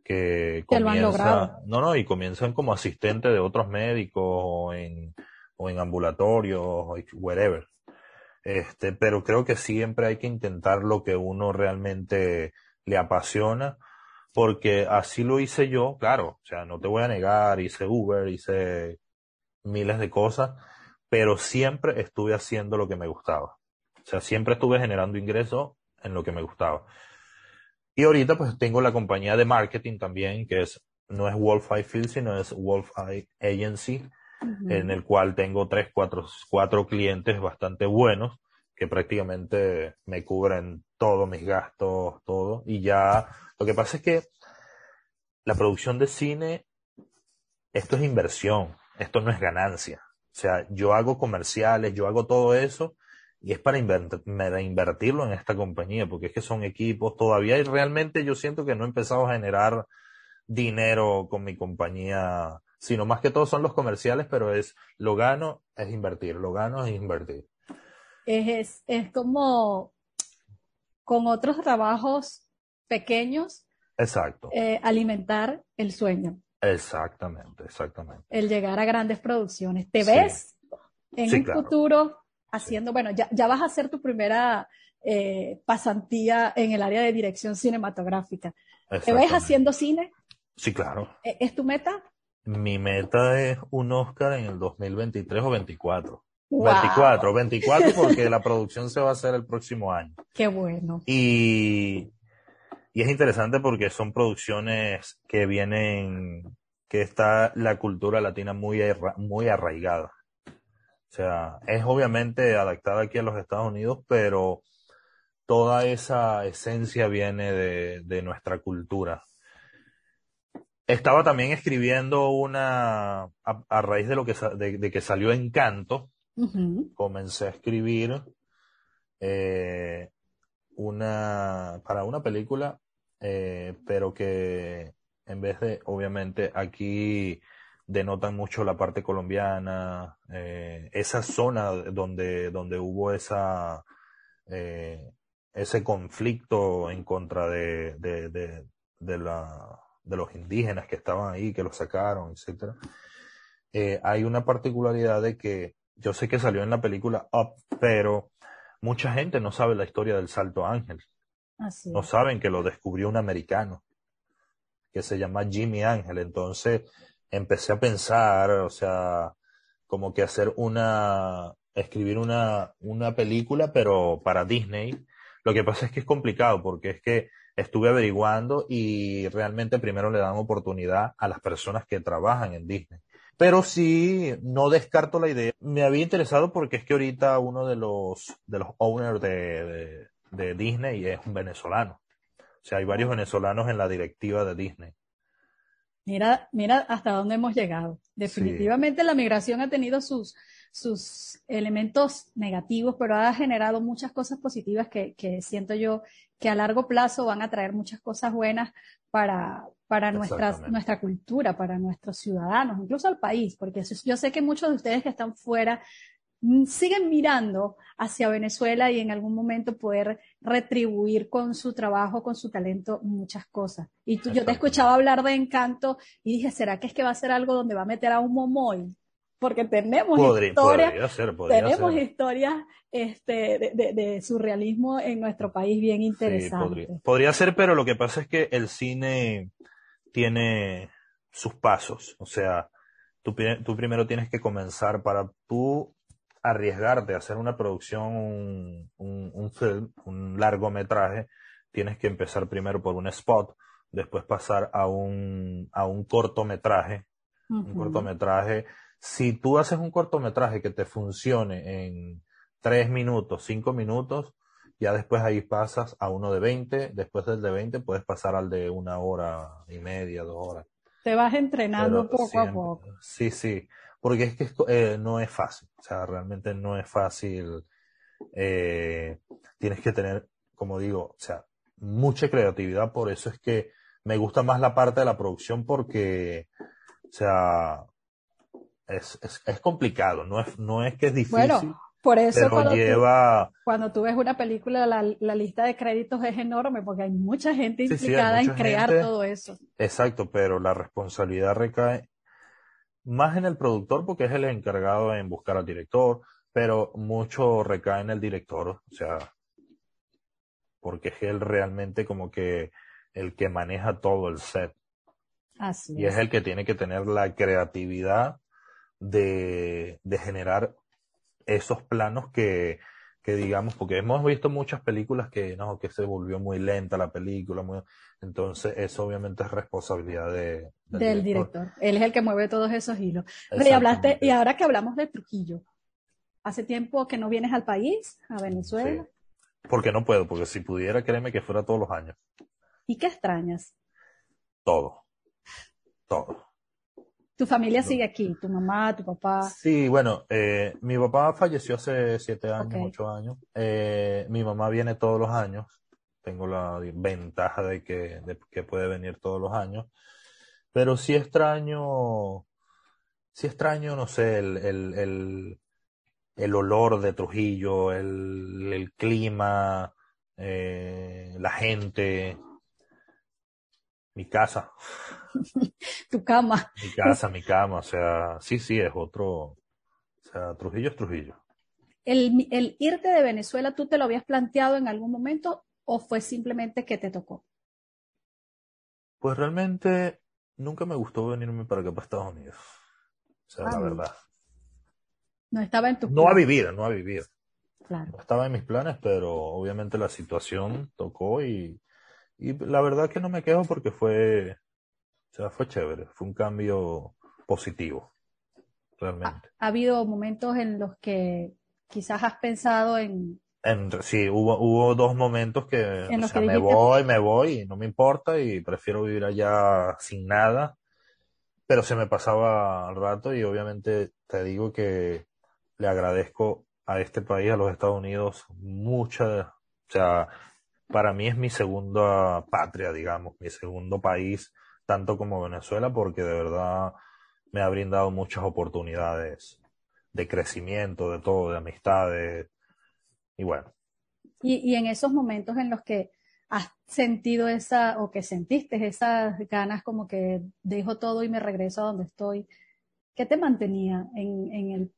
que comienzan, no, no, y comienzan como asistente de otros médicos o en, o en ambulatorios o wherever. Este, pero creo que siempre hay que intentar lo que uno realmente le apasiona, porque así lo hice yo, claro, o sea, no te voy a negar, hice Uber, hice miles de cosas, pero siempre estuve haciendo lo que me gustaba. O sea, siempre estuve generando ingresos en lo que me gustaba. Y ahorita pues tengo la compañía de marketing también, que es, no es Wolf Eye Field, sino es Wolf Eye Agency, en el cual tengo tres, cuatro, cuatro clientes bastante buenos que prácticamente me cubren todos mis gastos, todo. Y ya, lo que pasa es que la producción de cine, esto es inversión, esto no es ganancia. O sea, yo hago comerciales, yo hago todo eso y es para, invertirlo en esta compañía, porque es que son equipos todavía y realmente yo siento que no he empezado a generar dinero con mi compañía, sino más que todo son los comerciales, pero es lo gano es invertir, lo gano es invertir. Es, es, como con otros trabajos pequeños. Exacto. Eh, alimentar el sueño. Exactamente, exactamente. El llegar a grandes producciones. ¿Te ves en un futuro haciendo, bueno, ya, ya, vas a hacer tu primera eh, pasantía en el área de dirección cinematográfica. ¿Te ves haciendo cine? Sí, claro. ¿E-, ¿Es tu meta? Mi meta es un Oscar en el 2023 o 24. 24, 24 porque la producción se va a hacer el próximo año. Qué bueno. Y, y es interesante porque son producciones que vienen, que está la cultura latina muy, muy arraigada. O sea, es obviamente adaptada aquí a los Estados Unidos, pero toda esa esencia viene de, de nuestra cultura. Estaba también escribiendo una, a, raíz de lo que, de, que salió Encanto, comencé a escribir eh, una, para una película, eh, pero que en vez de, obviamente, aquí denotan mucho la parte colombiana, eh, esa zona donde, donde hubo esa, eh, ese conflicto en contra de, de, de, de, la, de los indígenas que estaban ahí, que los sacaron, etc. Eh, hay una particularidad de que yo sé que salió en la película Up, pero mucha gente no sabe la historia del Salto Ángel. No saben que lo descubrió un americano que se llama Jimmy Ángel. Entonces, empecé a pensar, o sea, como que hacer una, escribir una, una película, pero para Disney. Lo que pasa es que es complicado porque es que estuve averiguando y realmente primero le dan oportunidad a las personas que trabajan en Disney. Pero sí, no descarto la idea. Me había interesado porque es que ahorita uno de los, de los owners de, de Disney es un venezolano. O sea, hay varios venezolanos en la directiva de Disney. Mira, mira hasta dónde hemos llegado. Definitivamente la migración ha tenido sus, sus elementos negativos, pero ha generado muchas cosas positivas que, que, siento yo que a largo plazo van a traer muchas cosas buenas para, para nuestra, nuestra cultura, para nuestros ciudadanos, incluso al país, porque yo sé que muchos de ustedes que están fuera siguen mirando hacia Venezuela y en algún momento poder retribuir con su trabajo, con su talento, muchas cosas. Y tú, yo te escuchaba hablar de encanto y dije, ¿será que es que va a ser algo donde va a meter a un momoy? Porque tenemos historias, tenemos historias este, de, de, surrealismo en nuestro país bien interesantes. podría. ser, pero lo que pasa es que el cine tiene sus pasos. O sea, tú, tú primero tienes que comenzar para tú arriesgarte a hacer una producción, un, un, film, un largometraje, tienes que empezar primero por un spot, después pasar a un, a un cortometraje. Un cortometraje. Si tú haces un cortometraje que te funcione en tres minutos, cinco minutos, ya después ahí pasas a uno de 20, después del de 20 puedes pasar al de una hora y media, dos horas. Te vas entrenando poco a poco. Sí, sí porque es que eh, no es fácil, o sea, realmente no es fácil. Eh, tienes que tener, como digo, o sea, mucha creatividad, por eso es que me gusta más la parte de la producción porque, o sea, es, es, complicado, no es, no es que es difícil. Bueno, por eso cuando, lleva... tú, cuando tú ves una película, la, la, lista de créditos es enorme porque hay mucha gente implicada en crear todo eso. Exacto, pero la responsabilidad recae más en el productor porque es el encargado en buscar al director, pero mucho recae en el director, o sea, porque es él realmente como que el que maneja todo el set. Así y es. el que tiene que tener la creatividad de, de generar esos planos que, que digamos, porque hemos visto muchas películas que no, que se volvió muy lenta la película, muy, entonces eso obviamente es responsabilidad de, del, director. Él es el que mueve todos esos hilos. y hablaste, y ahora que hablamos de Trujillo, hace tiempo que no vienes al país, a Venezuela. Porque no puedo, porque si pudiera, créeme que fuera todos los años. ¿Y qué extrañas? Todo. Todo. ¿Tu familia sigue aquí? ¿Tu mamá, tu papá? Sí, bueno, eh, mi papá falleció hace siete años, ocho años. Eh, mi mamá viene todos los años. Tengo la ventaja de que, que puede venir todos los años. Pero sí extraño, sí extraño, no sé, el, el, el, olor de Trujillo, el, el clima, eh, la gente, mi casa. tu cama. Mi casa, mi cama, o sea, sí, sí, es otro, o sea, Trujillo es Trujillo. El, el irte de Venezuela, ¿tú te lo habías planteado en algún momento o fue simplemente que te tocó? Pues realmente nunca me gustó venirme para acá, para Estados Unidos. O sea, la ah, verdad. No estaba en tu No a vivir, no a vivir. Claro. No estaba en mis planes, pero obviamente la situación tocó y y la verdad que no me quejo porque fue, o sea, fue chévere, fue un cambio positivo, realmente. ¿Ha, habido momentos en los que quizás has pensado en... en sí, hubo, hubo dos momentos que, o sea, me voy, me voy y no me importa y prefiero vivir allá sin nada, pero se me pasaba al rato y obviamente te digo que le agradezco a este país, a los Estados Unidos, mucha, o sea, para mí es mi segunda patria, digamos, mi segundo país, tanto como Venezuela, porque de verdad me ha brindado muchas oportunidades de crecimiento, de todo, de amistades, y bueno. Y, en esos momentos en los que has sentido esa, o que sentiste esas ganas como que dejo todo y me regreso a donde estoy, ¿qué te mantenía en, en el,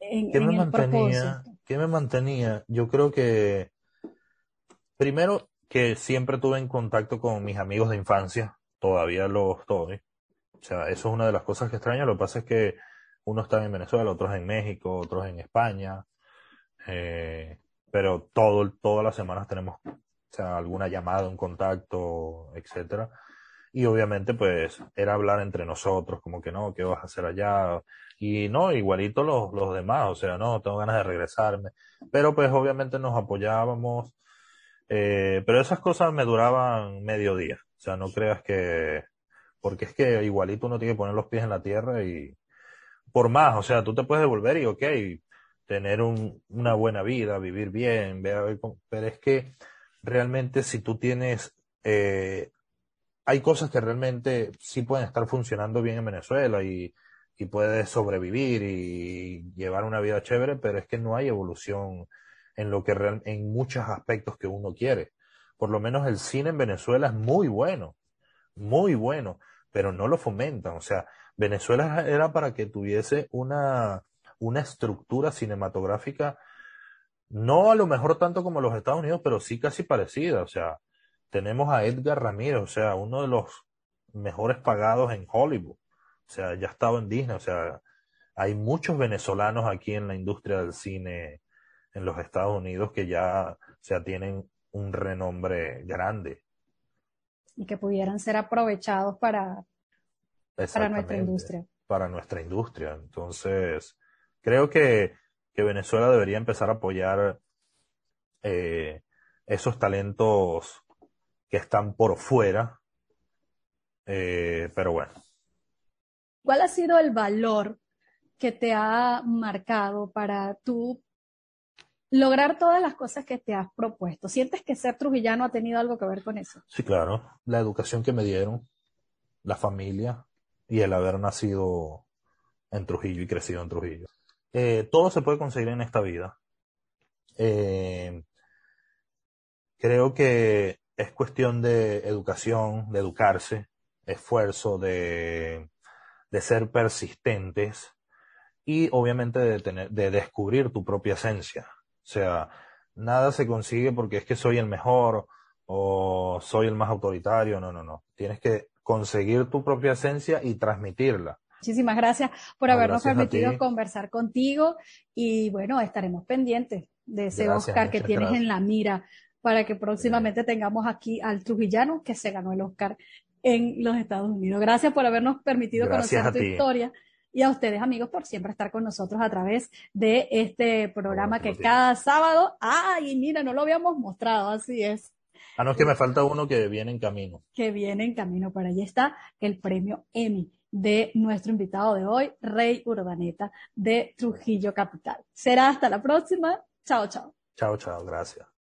en, ¿Qué me mantenía? ¿Qué me mantenía? Yo creo que Primero, que siempre tuve en contacto con mis amigos de infancia, todavía los estoy. O sea, eso es una de las cosas que extraño. Lo que pasa es que unos están en Venezuela, otros en México, otros en España. Eh, pero todo, todas las semanas tenemos alguna llamada, un contacto, etcétera. Y obviamente, pues, era hablar entre nosotros, como que no, ¿qué vas a hacer allá? Y no, igualito los, los demás, o sea, no, tengo ganas de regresarme. Pero pues obviamente nos apoyábamos, eh, pero esas cosas me duraban medio día. O sea, no creas que, porque es que igualito uno tiene que poner los pies en la tierra y por más, o sea, tú te puedes devolver y ok, tener un, una buena vida, vivir bien, pero es que realmente si tú tienes, eh, hay cosas que realmente sí pueden estar funcionando bien en Venezuela y, y puedes sobrevivir y llevar una vida chévere, pero es que no hay evolución en lo que en muchos aspectos que uno quiere. Por lo menos el cine en Venezuela es muy bueno, muy bueno, pero no lo fomentan. O sea, Venezuela era para que tuviese una, una estructura cinematográfica, no a lo mejor tanto como los Estados Unidos, pero sí casi parecida. O sea, tenemos a Edgar Ramírez, o sea, uno de los mejores pagados en Hollywood. O sea, ya estaba en Disney, o sea, hay muchos venezolanos aquí en la industria del cine en los Estados Unidos que ya sea, tienen un renombre grande. Y que pudieran ser aprovechados para, para nuestra industria. Para nuestra industria. Entonces, creo que, que Venezuela debería empezar a apoyar eh, esos talentos que están por fuera. Eh, pero bueno. ¿Cuál ha sido el valor que te ha marcado para tú lograr todas las cosas que te has propuesto. ¿Sientes que ser trujillano ha tenido algo que ver con eso? Sí, claro. La educación que me dieron, la familia y el haber nacido en Trujillo y crecido en Trujillo. Eh, todo se puede conseguir en esta vida. Eh, creo que es cuestión de educación, de educarse, esfuerzo, de, de ser persistentes y obviamente de, tener, de descubrir tu propia esencia. O sea, nada se consigue porque es que soy el mejor o soy el más autoritario. No, no, no. Tienes que conseguir tu propia esencia y transmitirla. Muchísimas gracias por habernos permitido conversar contigo y bueno, estaremos pendientes de ese Oscar que tienes en la mira para que próximamente tengamos aquí al trujillano que se ganó el Oscar en los Estados Unidos. Gracias por habernos permitido conocer tu historia y a ustedes amigos por siempre estar con nosotros a través de este programa que cada sábado, ay, mira, no lo habíamos mostrado, así es. Ah, no, es que me falta uno que viene en camino. Que viene en camino, por ahí está el premio Emmy de nuestro invitado de hoy, Rey Urdaneta de Trujillo Capital. Será hasta la próxima. Chao, chao. Chao, chao. Gracias.